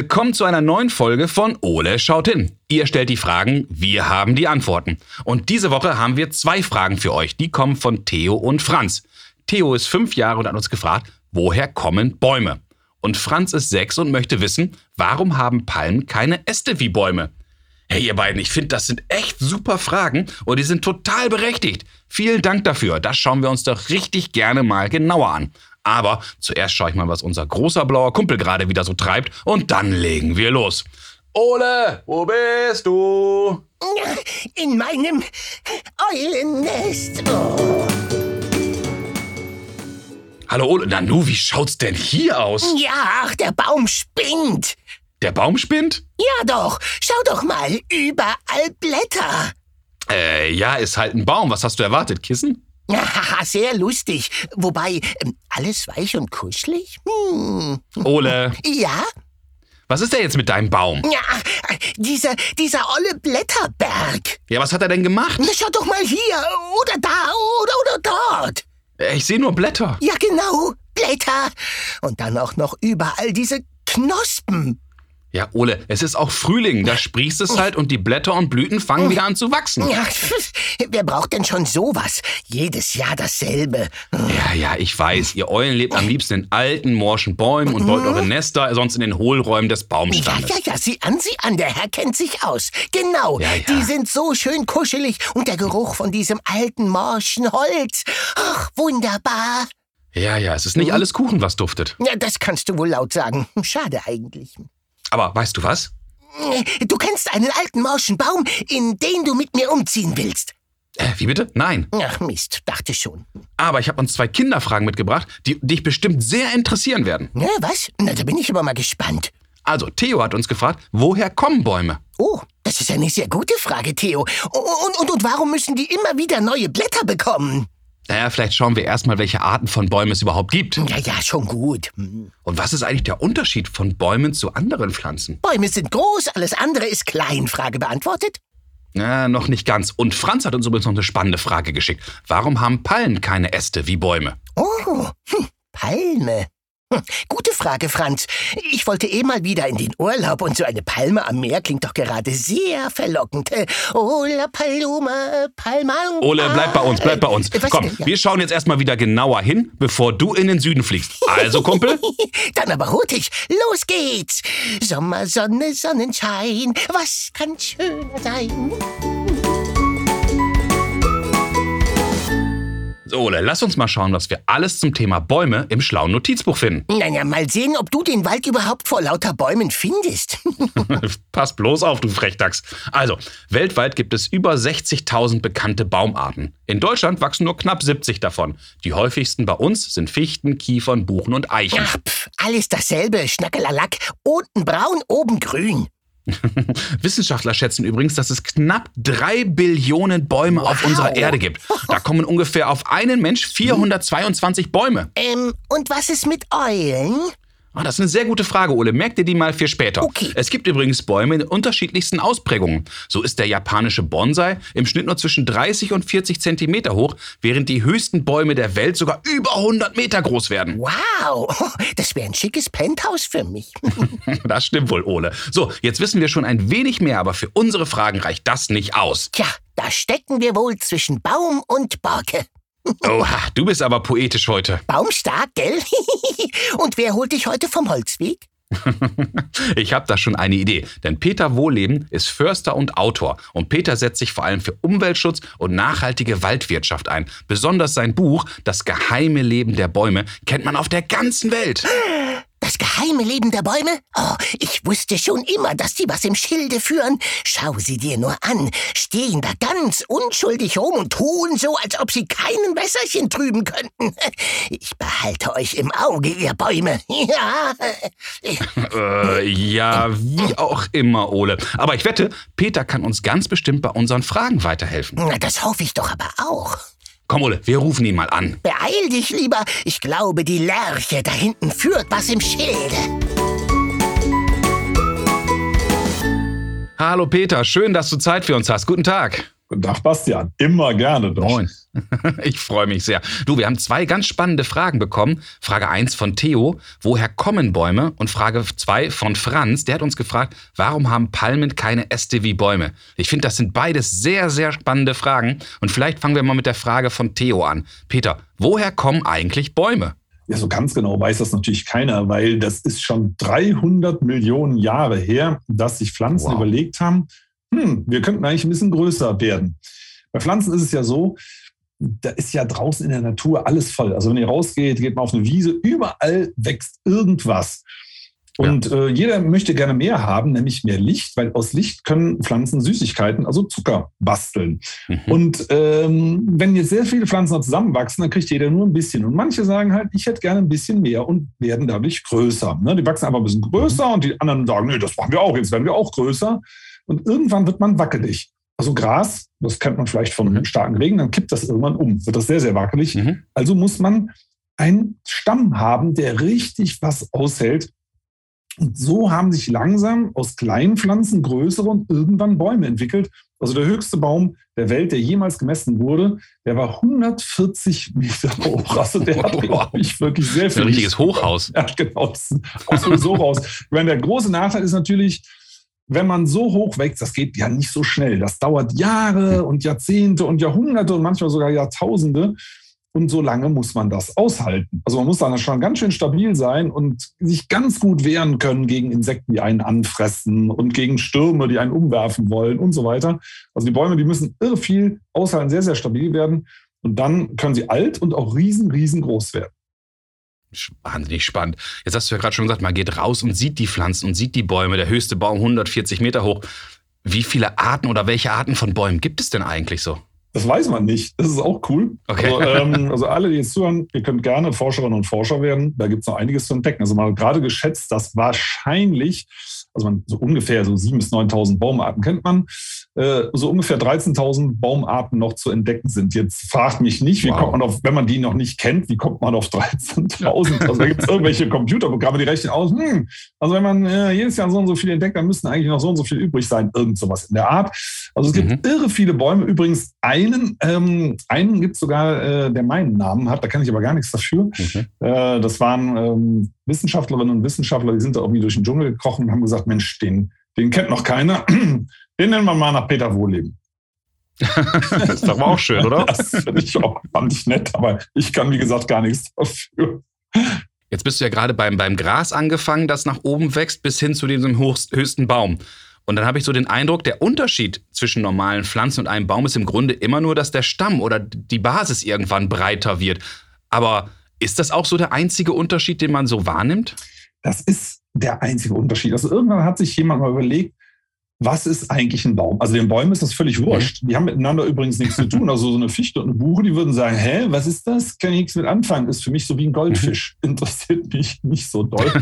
Willkommen zu einer neuen Folge von Ole schaut hin. Ihr stellt die Fragen, wir haben die Antworten. Und diese Woche haben wir zwei Fragen für euch. Die kommen von Theo und Franz. Theo ist fünf Jahre und hat uns gefragt, woher kommen Bäume? Und Franz ist sechs und möchte wissen, warum haben Palmen keine Äste wie Bäume? Hey, ihr beiden, ich finde, das sind echt super Fragen und die sind total berechtigt. Vielen Dank dafür. Das schauen wir uns doch richtig gerne mal genauer an. Aber zuerst schaue ich mal, was unser großer blauer Kumpel gerade wieder so treibt und dann legen wir los. Ole, wo bist du? In meinem Eulennest. Oh. Hallo Ole, Nanu, wie schaut's denn hier aus? Ja, ach, der Baum spinnt. Der Baum spinnt? Ja doch, schau doch mal, überall Blätter. Äh, ja, ist halt ein Baum. Was hast du erwartet? Kissen? Sehr lustig. Wobei, ähm, alles weich und kuschelig? Hm. Ole, Ja? was ist denn jetzt mit deinem Baum? Ja, dieser, dieser olle Blätterberg. Ja, was hat er denn gemacht? Na, schau doch mal hier, oder da, oder, oder dort. Äh, Ich sehe nur Blätter. Ja, genau, Blätter. Und dann auch noch überall diese Knospen. Ja, Ole, es ist auch Frühling. Da sprießt es halt und die Blätter und Blüten fangen wieder an zu wachsen. Ja, wer braucht denn schon sowas? Jedes Jahr dasselbe. Ja, ja, ich weiß. Ihr Eulen lebt am liebsten in alten, morschen Bäumen und baut eure Nester sonst in den Hohlräumen des Ja, Baumstammes. ja, ja, sieh an, sieh an, der Herr kennt sich aus. Genau, Ja, ja. die sind so schön kuschelig und der Geruch von diesem alten, morschen Holz. Ach, wunderbar. Ja, ja, es ist nicht alles Kuchen, was duftet. Ja, das kannst du wohl laut sagen. Schade eigentlich. Aber weißt du was? Du kennst einen alten, morschen Baum, in den du mit mir umziehen willst. Äh, wie bitte? Nein. Ach Mist, dachte schon. Aber ich habe uns zwei Kinderfragen mitgebracht, die dich bestimmt sehr interessieren werden. Ja, was? Na, da bin ich aber mal gespannt. Also, Theo hat uns gefragt, woher kommen Bäume? Oh, das ist eine sehr gute Frage, Theo. Und, und, und warum müssen die immer wieder neue Blätter bekommen? Naja, vielleicht schauen wir erstmal, welche Arten von Bäumen es überhaupt gibt. Ja, ja, schon gut. Hm. Und was ist eigentlich der Unterschied von Bäumen zu anderen Pflanzen? Bäume sind groß, alles andere ist klein. Frage beantwortet? Na, noch nicht ganz. Und Franz hat uns übrigens noch eine spannende Frage geschickt. Warum haben Palmen keine Äste wie Bäume? Oh, hm, Palme. Hm, gute Frage, Franz. Ich wollte eh mal wieder in den Urlaub und so eine Palme am Meer klingt doch gerade sehr verlockend. Äh, Oh, la Paloma, Palma. Ole, bleib bei uns, bleib bei uns. Was Komm? Ja. wir schauen jetzt erstmal wieder genauer hin, bevor du in den Süden fliegst. Also, Kumpel? Dann aber hurtig, los geht's. Sommer, Sonne, Sonnenschein, was kann schöner sein? Ole, lass uns mal schauen, was wir alles zum Thema Bäume im schlauen Notizbuch finden. Naja, mal sehen, ob du den Wald überhaupt vor lauter Bäumen findest. Pass bloß auf, du Frechdachs. Also, weltweit gibt es über 60.000 bekannte Baumarten. In Deutschland wachsen nur knapp 70 davon. Die häufigsten bei uns sind Fichten, Kiefern, Buchen und Eichen. Ach, pf, alles dasselbe, Schnackelallack. Unten braun, oben grün. Wissenschaftler schätzen übrigens, dass es knapp drei Billionen Bäume auf Wow. unserer Erde gibt. Da kommen ungefähr auf einen Mensch 422 Bäume. Ähm, und was ist mit Eulen? Ah, das ist eine sehr gute Frage, Ole. Merk dir die mal für später. Okay. Es gibt übrigens Bäume in unterschiedlichsten Ausprägungen. So ist der japanische Bonsai im Schnitt nur zwischen 30 und 40 Zentimeter hoch, während die höchsten Bäume der Welt sogar über 100 Meter groß werden. Wow, das wäre ein schickes Penthouse für mich. Das stimmt wohl, Ole. So, jetzt wissen wir schon ein wenig mehr, aber für unsere Fragen reicht das nicht aus. Tja, da stecken wir wohl zwischen Baum und Borke. Oha, du bist aber poetisch heute. Baumstark, gell? und wer holt dich heute vom Holzweg? Ich habe da schon eine Idee, denn Peter Wohleben ist Förster und Autor und Peter setzt sich vor allem für Umweltschutz und nachhaltige Waldwirtschaft ein. Besonders sein Buch Das geheime Leben der Bäume kennt man auf der ganzen Welt. Das geheime Leben der Bäume? Oh, ich wusste schon immer, dass die was im Schilde führen. Schau sie dir nur an. Stehen da ganz unschuldig rum und tun so, als ob sie keinen Wässerchen trüben könnten. Ich behalte euch im Auge, ihr Bäume. Ja. Äh, ja, wie auch immer, Ole. Aber ich wette, Peter kann uns ganz bestimmt bei unseren Fragen weiterhelfen. Na, das hoffe ich doch aber auch. Komm, Ole, wir rufen ihn mal an. Beeil dich lieber. Ich glaube, die Lerche da hinten führt was im Schilde. Hallo Peter, schön, dass du Zeit für uns hast. Guten Tag. Guten Tag, Bastian. Immer gerne doch. Moin. Ich freue mich sehr. Du, wir haben zwei ganz spannende Fragen bekommen. Frage 1 von Theo, woher kommen Bäume? Und Frage 2 von Franz, der hat uns gefragt, warum haben Palmen keine Äste wie Bäume? Ich finde, das sind beides sehr, sehr spannende Fragen. Und vielleicht fangen wir mal mit der Frage von Theo an. Peter, woher kommen eigentlich Bäume? Ja, so ganz genau weiß das natürlich keiner, weil das ist schon 300 Millionen Jahre her, dass sich Pflanzen wow. überlegt haben, hm, wir könnten eigentlich ein bisschen größer werden. Bei Pflanzen ist es ja so, da ist ja draußen in der Natur alles voll. Also wenn ihr rausgeht, geht man auf eine Wiese, überall wächst irgendwas. Und ja. äh, jeder möchte gerne mehr haben, nämlich mehr Licht, weil aus Licht können Pflanzen Süßigkeiten, also Zucker, basteln. Mhm. Und ähm, wenn jetzt sehr viele Pflanzen zusammenwachsen, dann kriegt jeder nur ein bisschen. Und manche sagen halt, ich hätte gerne ein bisschen mehr und werden dadurch größer. Ne? Die wachsen einfach ein bisschen größer mhm. und die anderen sagen, nee, das machen wir auch, jetzt werden wir auch größer. Und irgendwann wird man wackelig. Also Gras, das kennt man vielleicht von mhm. starken Regen, dann kippt das irgendwann um, wird das sehr, sehr wackelig. Mhm. Also muss man einen Stamm haben, der richtig was aushält. Und so haben sich langsam aus kleinen Pflanzen größere und irgendwann Bäume entwickelt. Also der höchste Baum der Welt, der jemals gemessen wurde, der war 140 Meter hoch. Also der hat, glaube ich, wirklich sehr viel. Ein richtiges Hochhaus. Ja, genau. Das ist so raus. Ich meine, der große Nachteil ist natürlich, wenn man so hoch wächst, das geht ja nicht so schnell. Das dauert Jahre und Jahrzehnte und Jahrhunderte und manchmal sogar Jahrtausende. Und so lange muss man das aushalten. Also man muss dann schon ganz schön stabil sein und sich ganz gut wehren können gegen Insekten, die einen anfressen und gegen Stürme, die einen umwerfen wollen und so weiter. Also die Bäume, die müssen irre viel aushalten, sehr, sehr stabil werden. Und dann können sie alt und auch riesen, riesengroß werden wahnsinnig spannend. Jetzt hast du ja gerade schon gesagt, man geht raus und sieht die Pflanzen und sieht die Bäume. Der höchste Baum 140 Meter hoch. Wie viele Arten oder welche Arten von Bäumen gibt es denn eigentlich so? Das weiß man nicht. Das ist auch cool. Okay. Also, ähm, also alle, die jetzt zuhören, ihr könnt gerne Forscherinnen und Forscher werden. Da gibt es noch einiges zu entdecken. Also man hat gerade geschätzt, dass wahrscheinlich also man so ungefähr so 7.000 bis 9.000 Baumarten kennt man, äh, so ungefähr 13.000 Baumarten noch zu entdecken sind. Jetzt fragt mich nicht, wie wow. kommt man auf, wenn man die noch nicht kennt, wie kommt man auf 13.000? Also da gibt es irgendwelche Computerprogramme, die rechnen aus, hm, also wenn man äh, jedes Jahr so und so viel entdeckt, dann müssten eigentlich noch so und so viel übrig sein, irgend sowas in der Art. Also es gibt mhm. irre viele Bäume. Übrigens einen, ähm, einen gibt es sogar, äh, der meinen Namen hat, da kann ich aber gar nichts dafür. Okay. Äh, das waren ähm, Wissenschaftlerinnen und Wissenschaftler, die sind da irgendwie durch den Dschungel gekrochen und haben gesagt, Mensch, den, den kennt noch keiner. Den nennen wir mal nach Peter Wohleben. das ist doch auch schön, oder? Das finde ich auch, fand ich nett, aber ich kann, wie gesagt, gar nichts dafür. Jetzt bist du ja gerade beim, beim Gras angefangen, das nach oben wächst, bis hin zu diesem höchsten Baum. Und dann habe ich so den Eindruck, der Unterschied zwischen normalen Pflanzen und einem Baum ist im Grunde immer nur, dass der Stamm oder die Basis irgendwann breiter wird. Aber ist das auch so der einzige Unterschied, den man so wahrnimmt? Das ist der einzige Unterschied. Also irgendwann hat sich jemand mal überlegt, was ist eigentlich ein Baum? Also den Bäumen ist das völlig wurscht. Die haben miteinander übrigens nichts zu tun. Also so eine Fichte und eine Buche, die würden sagen, hä, was ist das? Kann ich nichts mit anfangen. Ist für mich so wie ein Goldfisch. Mhm. Interessiert mich nicht so doll.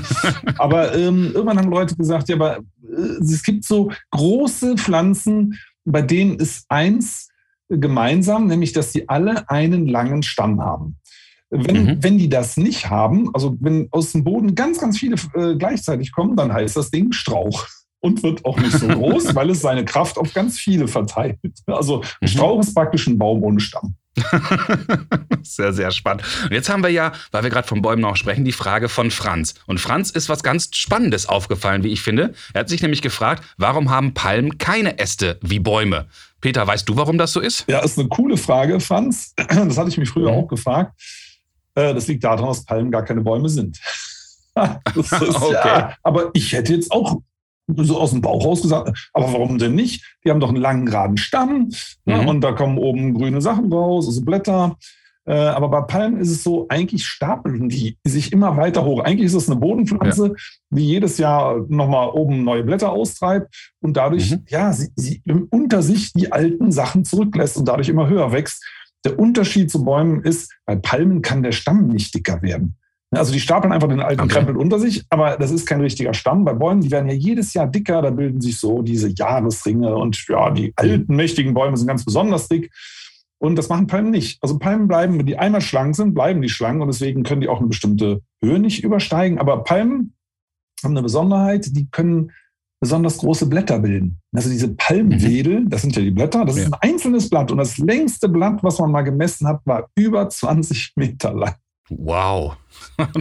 aber ähm, irgendwann haben Leute gesagt, ja, aber äh, es gibt so große Pflanzen, bei denen ist eins gemeinsam, nämlich dass sie alle einen langen Stamm haben. Wenn, mhm. wenn die das nicht haben, also wenn aus dem Boden ganz, ganz viele äh, gleichzeitig kommen, dann heißt das Ding Strauch und wird auch nicht so groß, weil es seine Kraft auf ganz viele verteilt. Also ein mhm. Strauch ist praktisch ein Baum ohne Stamm. sehr, sehr spannend. Und jetzt haben wir ja, weil wir gerade von Bäumen auch sprechen, die Frage von Franz. Und Franz ist was ganz Spannendes aufgefallen, wie ich finde. Er hat sich nämlich gefragt, warum haben Palmen keine Äste wie Bäume? Peter, weißt du, warum das so ist? Ja, ist eine coole Frage, Franz. Das hatte ich mich früher mhm. auch gefragt. Äh, das liegt daran, dass Palmen gar keine Bäume sind. Ist, okay. ja, aber ich hätte jetzt auch so aus dem Bauch raus gesagt, aber warum denn nicht? Die haben doch einen langen, geraden Stamm ne, mhm. ne, und da kommen oben grüne Sachen raus, also Blätter. Äh, aber bei Palmen ist es so, eigentlich stapeln die sich immer weiter hoch. Eigentlich ist es eine Bodenpflanze, ja. die jedes Jahr nochmal oben neue Blätter austreibt und dadurch, mhm. ja, sie, sie unter sich die alten Sachen zurücklässt und dadurch immer höher wächst. Der Unterschied zu Bäumen ist, bei Palmen kann der Stamm nicht dicker werden. Also die stapeln einfach den alten okay. Krempel unter sich, aber das ist kein richtiger Stamm. Bei Bäumen, die werden ja jedes Jahr dicker, da bilden sich so diese Jahresringe und ja, die alten, mächtigen Bäume sind ganz besonders dick. Und das machen Palmen nicht. Also Palmen bleiben, wenn die einmal schlank sind, bleiben die schlank und deswegen können die auch eine bestimmte Höhe nicht übersteigen. Aber Palmen haben eine Besonderheit, die können besonders große Blätter bilden. Also diese Palmwedel, das sind ja die Blätter, das ja. ist ein einzelnes Blatt und das längste Blatt, was man mal gemessen hat, war über 20 Meter lang. Wow.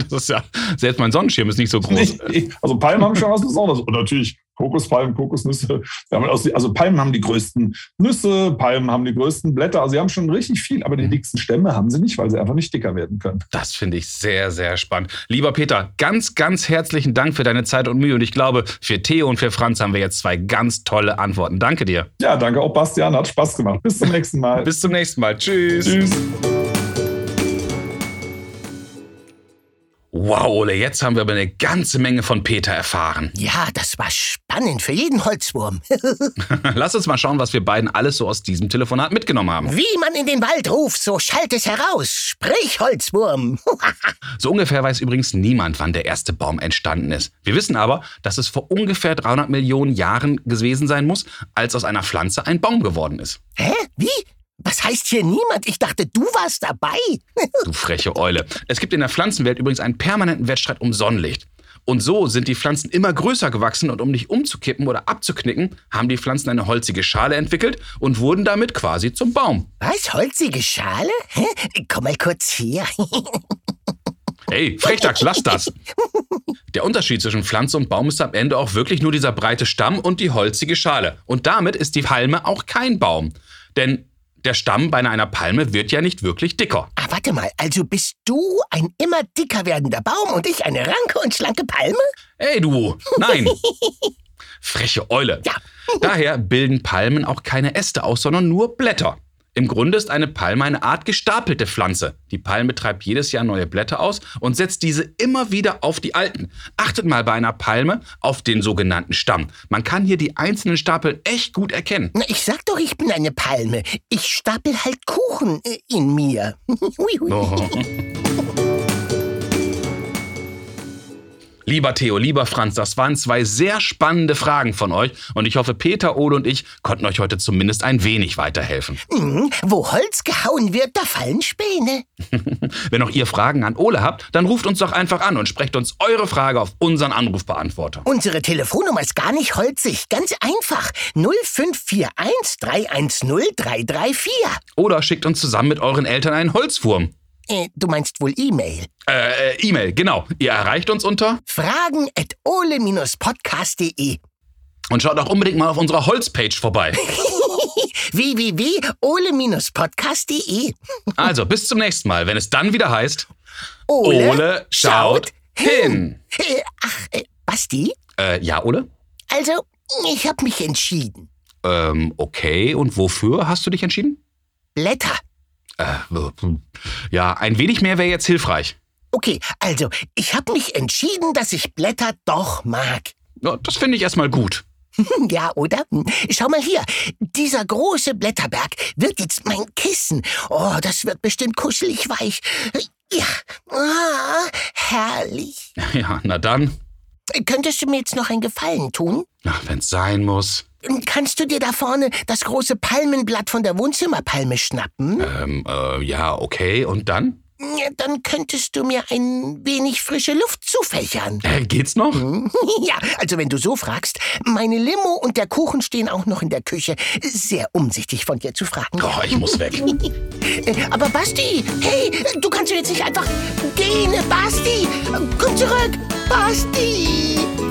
Das ist ja, selbst mein Sonnenschirm ist nicht so groß. Nee, also Palmen haben schon was Besonderes. Und natürlich Kokospalmen, Kokosnüsse. Also Palmen haben die größten Nüsse, Palmen haben die größten Blätter. Also sie haben schon richtig viel, aber die mhm. dicksten Stämme haben sie nicht, weil sie einfach nicht dicker werden können. Das finde ich sehr, sehr spannend. Lieber Peter, ganz, ganz herzlichen Dank für deine Zeit und Mühe. Und ich glaube, für Theo und für Franz haben wir jetzt zwei ganz tolle Antworten. Danke dir. Ja, danke auch Bastian. Hat Spaß gemacht. Bis zum nächsten Mal. Bis zum nächsten Mal. Tschüss. Tschüss. Wow, Ole, jetzt haben wir aber eine ganze Menge von Peter erfahren. Ja, das war spannend für jeden Holzwurm. Lass uns mal schauen, was wir beiden alles so aus diesem Telefonat mitgenommen haben. Wie man in den Wald ruft, so schallt es heraus. Sprich, Holzwurm. so ungefähr weiß übrigens niemand, wann der erste Baum entstanden ist. Wir wissen aber, dass es vor ungefähr 300 Millionen Jahren gewesen sein muss, als aus einer Pflanze ein Baum geworden ist. Hä? Wie? Was heißt hier niemand? Ich dachte, du warst dabei. du freche Eule. Es gibt in der Pflanzenwelt übrigens einen permanenten Wettstreit um Sonnenlicht. Und so sind die Pflanzen immer größer gewachsen und um nicht umzukippen oder abzuknicken, haben die Pflanzen eine holzige Schale entwickelt und wurden damit quasi zum Baum. Was? Holzige Schale? Komm mal kurz hier. Hey, Frechdachs, lass das! Der Unterschied zwischen Pflanze und Baum ist am Ende auch wirklich nur dieser breite Stamm und die holzige Schale. Und damit ist die Palme auch kein Baum. Denn der Stamm bei einer Palme wird ja nicht wirklich dicker. Ah, warte mal, also bist du ein immer dicker werdender Baum und ich eine ranke und schlanke Palme? Ey, du, nein. Freche Eule. Ja. Daher bilden Palmen auch keine Äste aus, sondern nur Blätter. Im Grunde ist eine Palme eine Art gestapelte Pflanze. Die Palme treibt jedes Jahr neue Blätter aus und setzt diese immer wieder auf die alten. Achtet mal bei einer Palme auf den sogenannten Stamm. Man kann hier die einzelnen Stapel echt gut erkennen. Na, ich sag doch, ich bin eine Palme. Ich stapel halt Kuchen äh, in mir. hui, hui. Oh. Lieber Theo, lieber Franz, das waren zwei sehr spannende Fragen von euch und ich hoffe, Peter, Ole und ich konnten euch heute zumindest ein wenig weiterhelfen. Mhm, wo Holz gehauen wird, da fallen Späne. Wenn auch ihr Fragen an Ole habt, dann ruft uns doch einfach an und sprecht uns eure Frage auf unseren Anrufbeantworter. Unsere Telefonnummer ist gar nicht holzig, ganz einfach. 0541 310 334. Oder schickt uns zusammen mit euren Eltern einen Holzwurm. Äh, du meinst wohl E-Mail? Äh, äh, E-Mail, genau. Ihr erreicht uns unter fragen at ole-podcast.de. Und schaut auch unbedingt mal auf unserer Holzpage vorbei. www.ole-podcast.de. also, bis zum nächsten Mal, wenn es dann wieder heißt Ole, Ole schaut, hin. hin. Äh, ach, äh, Basti? Äh, ja, Ole? Also, ich habe mich entschieden. Ähm, okay. Und wofür hast du dich entschieden? Blätter. Äh, ja, ein wenig mehr wäre jetzt hilfreich. Okay, also, ich habe mich entschieden, dass ich Blätter doch mag. Ja, das finde ich erstmal gut. Ja, oder? Schau mal hier. Dieser große Blätterberg wird jetzt mein Kissen. Oh, das wird bestimmt kuschelig weich. Ja, ah, herrlich. Ja, na dann. Könntest du mir jetzt noch einen Gefallen tun? Ach, wenn's sein muss. Kannst du dir da vorne das große Palmenblatt von der Wohnzimmerpalme schnappen? Ähm, äh, ja, okay. Und dann? Ja, dann könntest du mir ein wenig frische Luft zufächern. Äh, geht's noch? Ja, also wenn du so fragst, meine Limo und der Kuchen stehen auch noch in der Küche. Sehr umsichtig von dir zu fragen. Oh, ich muss weg. Äh, aber Basti, hey, du kannst jetzt nicht einfach gehen. Basti, komm zurück. Basti.